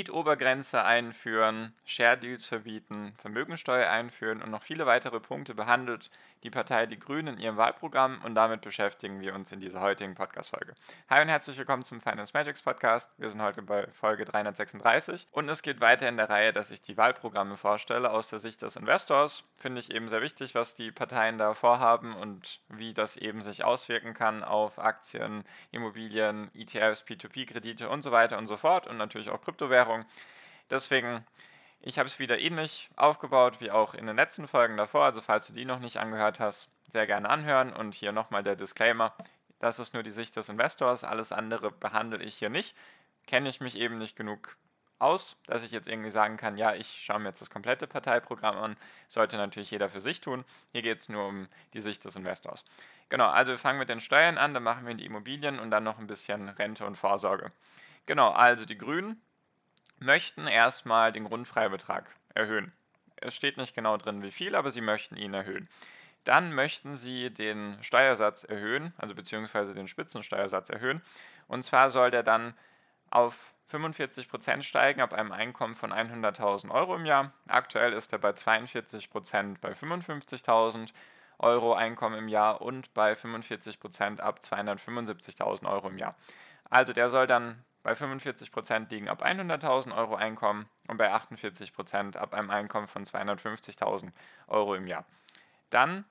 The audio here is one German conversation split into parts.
Mietobergrenze einführen, Share Deals verbieten, Vermögensteuer einführen und noch viele weitere Punkte behandelt die Partei Die Grünen in ihrem Wahlprogramm und damit beschäftigen wir uns in dieser heutigen Podcast-Folge. Hi und herzlich willkommen zum Finance Magics Podcast. Wir sind heute bei Folge 336 und es geht weiter in der Reihe, dass ich die Wahlprogramme vorstelle aus der Sicht des Investors. Finde ich eben sehr wichtig, was die Parteien da vorhaben und wie das eben sich auswirken kann auf Aktien, Immobilien, ETFs, P2P-Kredite und so weiter und so fort und natürlich auch Kryptowährungen. Deswegen ich habe es wieder ähnlich aufgebaut wie auch in den letzten Folgen davor. Also falls du die noch nicht angehört hast, sehr gerne anhören. Und hier nochmal der Disclaimer. Das ist nur die Sicht des Investors. Alles andere behandle ich hier nicht. Kenne ich mich eben nicht genug aus, dass ich jetzt irgendwie sagen kann, ja, ich schaue mir jetzt das komplette Parteiprogramm an. Sollte natürlich jeder für sich tun. Hier geht es nur um die Sicht des Investors. Genau, also wir fangen mit den Steuern an, dann machen wir die Immobilien und dann noch ein bisschen Rente und Vorsorge. Genau, also die Grünen möchten erstmal den Grundfreibetrag erhöhen. Es steht nicht genau drin, wie viel, aber sie möchten ihn erhöhen. Dann möchten sie den Steuersatz erhöhen, also beziehungsweise den Spitzensteuersatz erhöhen. Und zwar soll der dann auf 45% steigen ab einem Einkommen von 100.000 Euro im Jahr. Aktuell ist er bei 42% bei 55.000 Euro Einkommen im Jahr und bei 45% ab 275.000 Euro im Jahr. Also der soll dann bei 45% liegen ab 100.000 Euro Einkommen und bei 48% ab einem Einkommen von 250.000 Euro im Jahr. Dann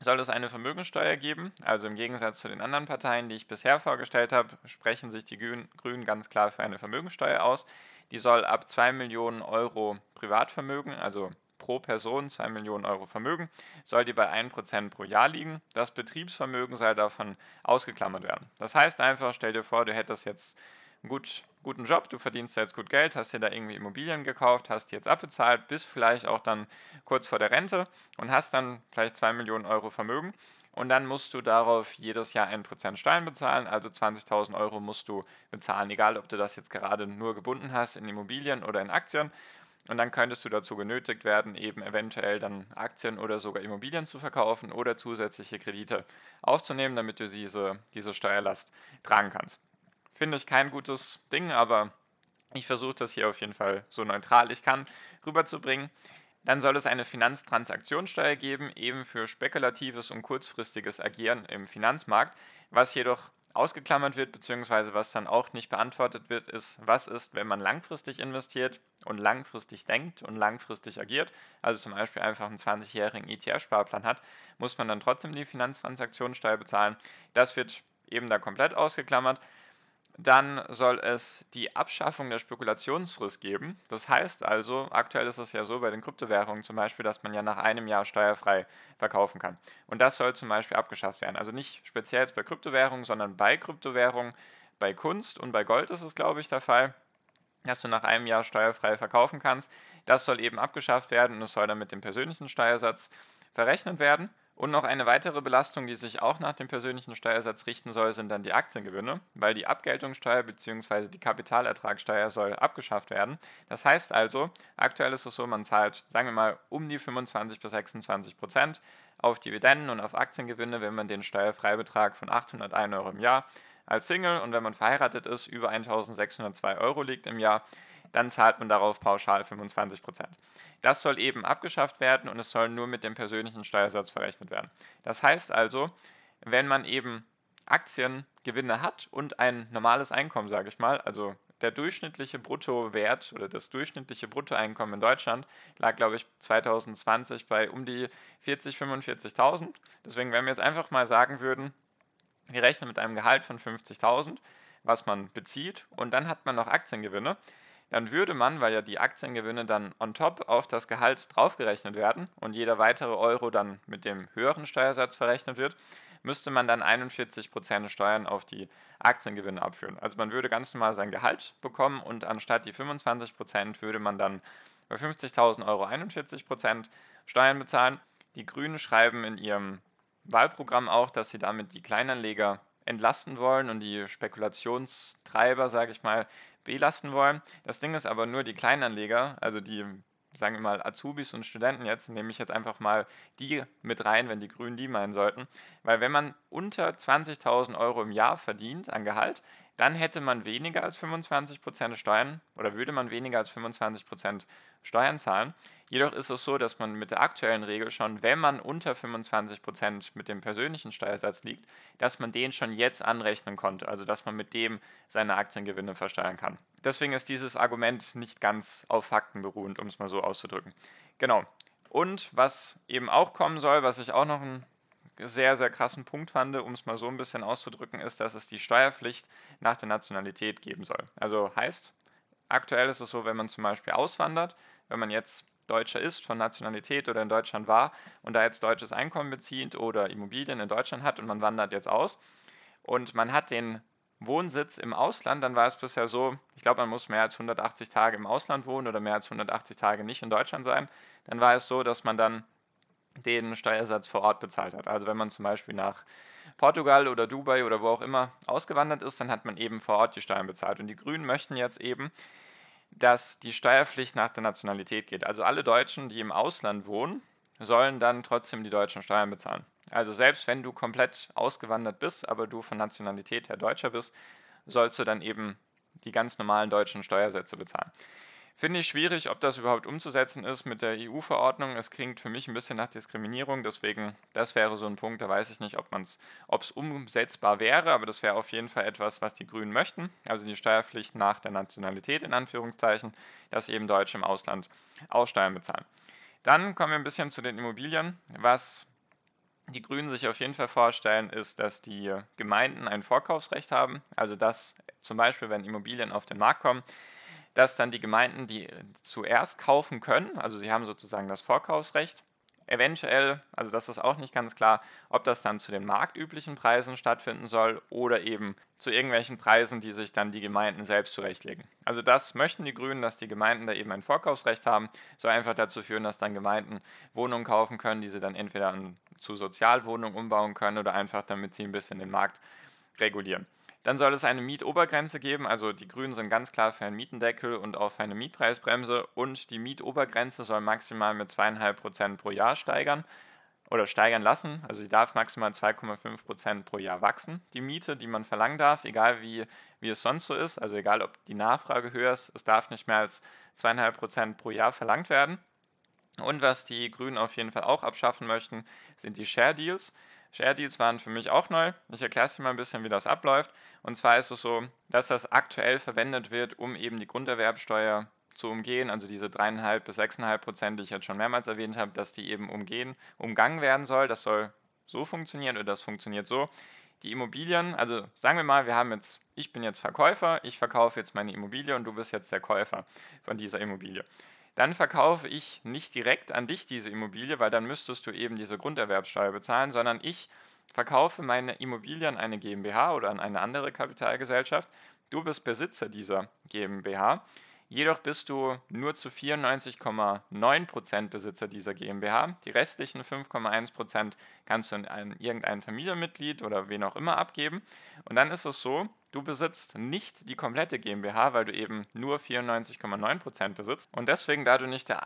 soll es eine Vermögensteuer geben. Also im Gegensatz zu den anderen Parteien, die ich bisher vorgestellt habe, sprechen sich die Grünen ganz klar für eine Vermögensteuer aus. Die soll ab 2 Millionen Euro Privatvermögen, also pro Person 2 Millionen Euro Vermögen, soll die bei 1% pro Jahr liegen. Das Betriebsvermögen soll davon ausgeklammert werden. Das heißt einfach, stell dir vor, du hättest jetzt gut, guten Job, du verdienst jetzt gut Geld, hast dir da irgendwie Immobilien gekauft, hast die jetzt abbezahlt, bist vielleicht auch dann kurz vor der Rente und hast dann vielleicht 2 Millionen Euro Vermögen. Und dann musst du darauf jedes Jahr 1% Steuern bezahlen, also 20.000 Euro musst du bezahlen, egal ob du das jetzt gerade nur gebunden hast in Immobilien oder in Aktien. Und dann könntest du dazu genötigt werden, eben eventuell dann Aktien oder sogar Immobilien zu verkaufen oder zusätzliche Kredite aufzunehmen, damit du diese, diese Steuerlast tragen kannst. Finde ich kein gutes Ding, aber ich versuche das hier auf jeden Fall so neutral ich kann rüberzubringen. Dann soll es eine Finanztransaktionssteuer geben, eben für spekulatives und kurzfristiges Agieren im Finanzmarkt. Was jedoch ausgeklammert wird, beziehungsweise was dann auch nicht beantwortet wird, ist, was ist, wenn man langfristig investiert und langfristig denkt und langfristig agiert, also zum Beispiel einfach einen 20-jährigen ETF-Sparplan hat, muss man dann trotzdem die Finanztransaktionssteuer bezahlen. Das wird eben da komplett ausgeklammert. Dann soll es die Abschaffung der Spekulationsfrist geben. Das heißt also, aktuell ist es ja so bei den Kryptowährungen zum Beispiel, dass man ja nach einem Jahr steuerfrei verkaufen kann. Und das soll zum Beispiel abgeschafft werden. Also nicht speziell jetzt bei Kryptowährungen, sondern bei Kryptowährungen, bei Kunst und bei Gold ist es, glaube ich, der Fall, dass du nach einem Jahr steuerfrei verkaufen kannst. Das soll eben abgeschafft werden und es soll dann mit dem persönlichen Steuersatz verrechnet werden. Und noch eine weitere Belastung, die sich auch nach dem persönlichen Steuersatz richten soll, sind dann die Aktiengewinne, weil die Abgeltungssteuer bzw. die Kapitalertragssteuer soll abgeschafft werden. Das heißt also, aktuell ist es so, man zahlt, sagen wir mal, um die 25 bis 26 Prozent auf Dividenden und auf Aktiengewinne, wenn man den Steuerfreibetrag von 801 Euro im Jahr als Single und wenn man verheiratet ist, über 1602 Euro liegt im Jahr, dann zahlt man darauf pauschal 25 Prozent. Das soll eben abgeschafft werden und es soll nur mit dem persönlichen Steuersatz verrechnet werden. Das heißt also, wenn man eben Aktiengewinne hat und ein normales Einkommen, sage ich mal, also der durchschnittliche Bruttowert oder das durchschnittliche Bruttoeinkommen in Deutschland lag, glaube ich, 2020 bei um die 40, 45.000. Deswegen, wenn wir jetzt einfach mal sagen würden, wir rechnen mit einem Gehalt von 50.000, was man bezieht, und dann hat man noch Aktiengewinne, dann würde man, weil ja die Aktiengewinne dann on top auf das Gehalt draufgerechnet werden und jeder weitere Euro dann mit dem höheren Steuersatz verrechnet wird, müsste man dann 41% Steuern auf die Aktiengewinne abführen. Also man würde ganz normal sein Gehalt bekommen und anstatt die 25% würde man dann bei 50.000 Euro 41% Steuern bezahlen. Die Grünen schreiben in ihrem Wahlprogramm auch, dass sie damit die Kleinanleger entlasten wollen und die Spekulationstreiber, sage ich mal, belasten wollen. Das Ding ist aber nur die Kleinanleger, also die, sagen wir mal, Azubis und Studenten jetzt, nehme ich jetzt einfach mal die mit rein, wenn die Grünen die meinen sollten. Weil wenn man unter 20.000 Euro im Jahr verdient an Gehalt, dann hätte man weniger als 25% Steuern oder würde man weniger als 25% Steuern zahlen. Jedoch ist es so, dass man mit der aktuellen Regel schon, wenn man unter 25% mit dem persönlichen Steuersatz liegt, dass man den schon jetzt anrechnen konnte, also dass man mit dem seine Aktiengewinne versteuern kann. Deswegen ist dieses Argument nicht ganz auf Fakten beruhend, um es mal so auszudrücken. Genau. Und was eben auch kommen soll, was ich auch noch ein sehr, sehr krassen Punkt fand, um es mal so ein bisschen auszudrücken, ist, dass es die Steuerpflicht nach der Nationalität geben soll. Also heißt, aktuell ist es so, wenn man zum Beispiel auswandert, wenn man jetzt Deutscher ist von Nationalität oder in Deutschland war und da jetzt deutsches Einkommen bezieht oder Immobilien in Deutschland hat und man wandert jetzt aus und man hat den Wohnsitz im Ausland, dann war es bisher so, ich glaube, man muss mehr als 180 Tage im Ausland wohnen oder mehr als 180 Tage nicht in Deutschland sein. Dann war es so, dass man dann den Steuersatz vor Ort bezahlt hat. Also wenn man zum Beispiel nach Portugal oder Dubai oder wo auch immer ausgewandert ist, dann hat man eben vor Ort die Steuern bezahlt. Und die Grünen möchten jetzt eben, dass die Steuerpflicht nach der Nationalität geht. Also alle Deutschen, die im Ausland wohnen, sollen dann trotzdem die deutschen Steuern bezahlen. Also selbst wenn du komplett ausgewandert bist, aber du von Nationalität her Deutscher bist, sollst du dann eben die ganz normalen deutschen Steuersätze bezahlen. Finde ich schwierig, ob das überhaupt umzusetzen ist mit der EU-Verordnung. Es klingt für mich ein bisschen nach Diskriminierung, deswegen, das wäre so ein Punkt, da weiß ich nicht, ob es umsetzbar wäre, aber das wäre auf jeden Fall etwas, was die Grünen möchten. Also die Steuerpflicht nach der Nationalität in Anführungszeichen, dass eben Deutsche im Ausland Aussteuern bezahlen. Dann kommen wir ein bisschen zu den Immobilien. Was die Grünen sich auf jeden Fall vorstellen, ist, dass die Gemeinden ein Vorkaufsrecht haben. Also dass zum Beispiel, wenn Immobilien auf den Markt kommen, dass dann die Gemeinden die zuerst kaufen können, also sie haben sozusagen das Vorkaufsrecht. Eventuell, also das ist auch nicht ganz klar, ob das dann zu den marktüblichen Preisen stattfinden soll oder eben zu irgendwelchen Preisen, die sich dann die Gemeinden selbst zurechtlegen. Also das möchten die Grünen, dass die Gemeinden da eben ein Vorkaufsrecht haben, soll einfach dazu führen, dass dann Gemeinden Wohnungen kaufen können, die sie dann entweder zu Sozialwohnungen umbauen können oder einfach damit sie ein bisschen den Markt regulieren. Dann soll es eine Mietobergrenze geben, also die Grünen sind ganz klar für einen Mietendeckel und auch für eine Mietpreisbremse und die Mietobergrenze soll maximal mit 2,5% pro Jahr steigern oder steigern lassen. Also sie darf maximal 2,5% pro Jahr wachsen. Die Miete, die man verlangen darf, egal wie, wie es sonst so ist, also egal ob die Nachfrage höher ist, es darf nicht mehr als 2,5% pro Jahr verlangt werden. Und was die Grünen auf jeden Fall auch abschaffen möchten, sind die Share Deals. Share Deals waren für mich auch neu. Ich erkläre es dir mal ein bisschen, wie das abläuft. Und zwar ist es so, dass das aktuell verwendet wird, um eben die Grunderwerbsteuer zu umgehen, also diese 3,5 bis 6,5 Prozent, die ich jetzt schon mehrmals erwähnt habe, dass die eben umgehen, umgangen werden soll. Das soll so funktionieren oder das funktioniert so. Die Immobilien, also sagen wir mal, wir haben jetzt, ich bin jetzt Verkäufer, ich verkaufe jetzt meine Immobilie und du bist jetzt der Käufer von dieser Immobilie dann verkaufe ich nicht direkt an dich diese Immobilie, weil dann müsstest du eben diese Grunderwerbsteuer bezahlen, sondern ich verkaufe meine Immobilie an eine GmbH oder an eine andere Kapitalgesellschaft. Du bist Besitzer dieser GmbH. Jedoch bist du nur zu 94,9% Besitzer dieser GmbH. Die restlichen 5,1% kannst du an irgendein Familienmitglied oder wen auch immer abgeben. Und dann ist es so, du besitzt nicht die komplette GmbH, weil du eben nur 94,9% besitzt. Und deswegen, da du nicht der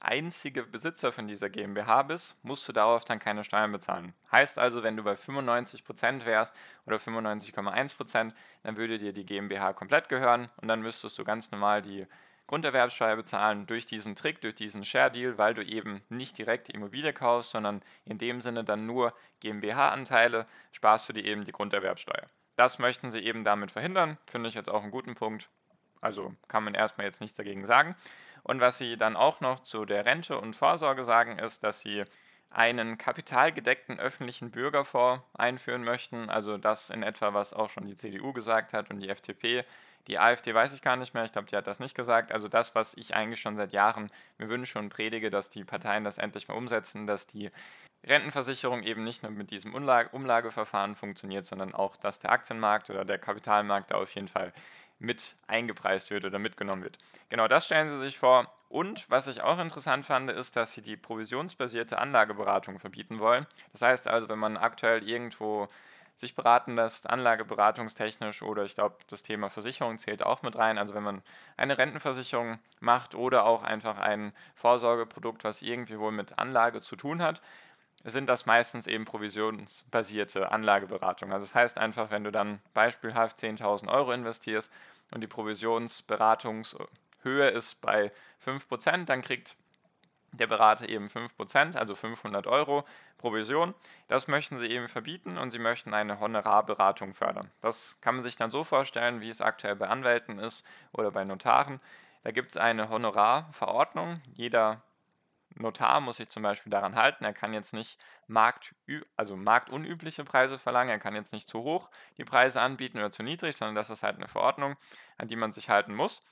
einzige Besitzer von dieser GmbH bist, musst du darauf dann keine Steuern bezahlen. Heißt also, wenn du bei 95% wärst oder 95,1%, dann würde dir die GmbH komplett gehören und dann müsstest du ganz normal die Grunderwerbsteuer bezahlen durch diesen Trick, durch diesen Share Deal, weil du eben nicht direkt Immobilie kaufst, sondern in dem Sinne dann nur GmbH-Anteile, sparst du dir eben die Grunderwerbsteuer. Das möchten sie eben damit verhindern, finde ich jetzt auch einen guten Punkt. Also kann man erstmal jetzt nichts dagegen sagen. Und was sie dann auch noch zu der Rente und Vorsorge sagen, ist, dass sie einen kapitalgedeckten öffentlichen Bürgerfonds einführen möchten. Also das in etwa, was auch schon die CDU gesagt hat und die FDP, Die AfD weiß ich gar nicht mehr, ich glaube, die hat das nicht gesagt. Also das, was ich eigentlich schon seit Jahren mir wünsche und predige, dass die Parteien das endlich mal umsetzen, dass die Rentenversicherung eben nicht nur mit diesem Umlage Umlageverfahren funktioniert, sondern auch, dass der Aktienmarkt oder der Kapitalmarkt da auf jeden Fall mit eingepreist wird oder mitgenommen wird. Genau das stellen sie sich vor. Und was ich auch interessant fand, ist, dass sie die provisionsbasierte Anlageberatung verbieten wollen. Das heißt also, wenn man aktuell irgendwo sich beraten lässt, anlageberatungstechnisch oder ich glaube, das Thema Versicherung zählt auch mit rein. Also wenn man eine Rentenversicherung macht oder auch einfach ein Vorsorgeprodukt, was irgendwie wohl mit Anlage zu tun hat, sind das meistens eben provisionsbasierte Anlageberatung. Also das heißt einfach, wenn du dann beispielhaft 10.000 Euro investierst und die Provisionsberatungshöhe ist bei 5%, dann kriegt der Berater eben 5%, also 500 Euro Provision. Das möchten sie eben verbieten und sie möchten eine Honorarberatung fördern. Das kann man sich dann so vorstellen, wie es aktuell bei Anwälten ist oder bei Notaren. Da gibt es eine Honorarverordnung. Jeder Notar muss sich zum Beispiel daran halten. Er kann jetzt nicht Markt, also marktunübliche Preise verlangen. Er kann jetzt nicht zu hoch die Preise anbieten oder zu niedrig, sondern das ist halt eine Verordnung, an die man sich halten muss.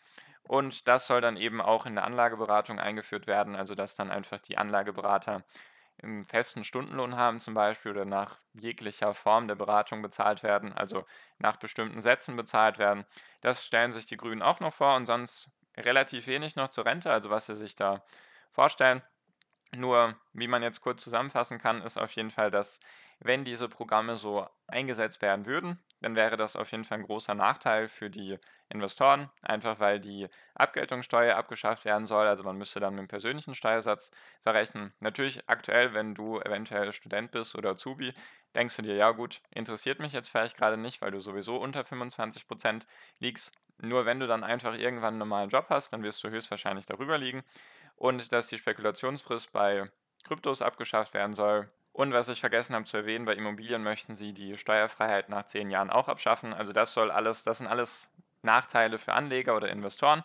Und das soll dann eben auch in der Anlageberatung eingeführt werden, also dass dann einfach die Anlageberater einen festen Stundenlohn haben zum Beispiel oder nach jeglicher Form der Beratung bezahlt werden, also nach bestimmten Sätzen bezahlt werden. Das stellen sich die Grünen auch noch vor und sonst relativ wenig noch zur Rente, also was sie sich da vorstellen. Nur, wie man jetzt kurz zusammenfassen kann, ist auf jeden Fall, dass wenn diese Programme so eingesetzt werden würden, dann wäre das auf jeden Fall ein großer Nachteil für die Investoren, einfach weil die Abgeltungssteuer abgeschafft werden soll. Also man müsste dann mit dem persönlichen Steuersatz verrechnen. Natürlich aktuell, wenn du eventuell Student bist oder Azubi, denkst du dir, ja gut, interessiert mich jetzt vielleicht gerade nicht, weil du sowieso unter 25% liegst. Nur wenn du dann einfach irgendwann einen normalen Job hast, dann wirst du höchstwahrscheinlich darüber liegen. Und dass die Spekulationsfrist bei Kryptos abgeschafft werden soll, und was ich vergessen habe zu erwähnen, bei Immobilien möchten sie die Steuerfreiheit nach zehn Jahren auch abschaffen. Also das soll alles, das sind alles Nachteile für Anleger oder Investoren.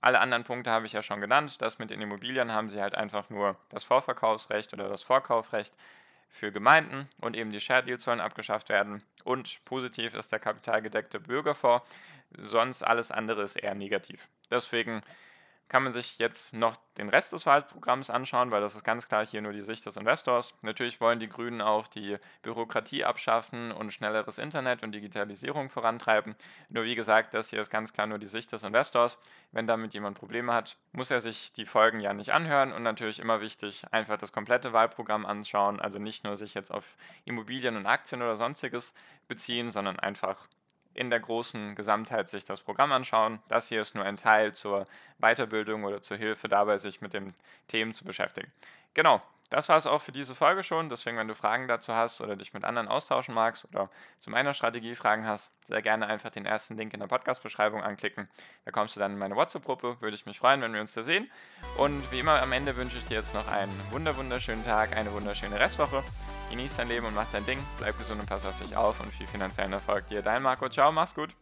Alle anderen Punkte habe ich ja schon genannt. Das mit den Immobilien haben sie halt einfach nur das Vorverkaufsrecht oder das Vorkaufrecht für Gemeinden und eben die Share Deals sollen abgeschafft werden. Und positiv ist der kapitalgedeckte Bürgerfonds. Sonst alles andere ist eher negativ. Deswegen kann man sich jetzt noch den Rest des Wahlprogramms anschauen, weil das ist ganz klar hier nur die Sicht des Investors. Natürlich wollen die Grünen auch die Bürokratie abschaffen und schnelleres Internet und Digitalisierung vorantreiben. Nur wie gesagt, das hier ist ganz klar nur die Sicht des Investors. Wenn damit jemand Probleme hat, muss er sich die Folgen ja nicht anhören und natürlich immer wichtig, einfach das komplette Wahlprogramm anschauen, also nicht nur sich jetzt auf Immobilien und Aktien oder sonstiges beziehen, sondern einfach in der großen Gesamtheit sich das Programm anschauen. Das hier ist nur ein Teil zur Weiterbildung oder zur Hilfe dabei, sich mit den Themen zu beschäftigen. Genau, das war es auch für diese Folge schon. Deswegen, wenn du Fragen dazu hast oder dich mit anderen austauschen magst oder zu meiner Strategie Fragen hast, sehr gerne einfach den ersten Link in der Podcast-Beschreibung anklicken. Da kommst du dann in meine WhatsApp-Gruppe. Würde ich mich freuen, wenn wir uns da sehen. Und wie immer am Ende wünsche ich dir jetzt noch einen wunderschönen Tag, eine wunderschöne Restwoche. Genieß dein Leben und mach dein Ding. Bleib gesund und pass auf dich auf und viel finanziellen Erfolg dir. Dein Marco. Ciao, mach's gut.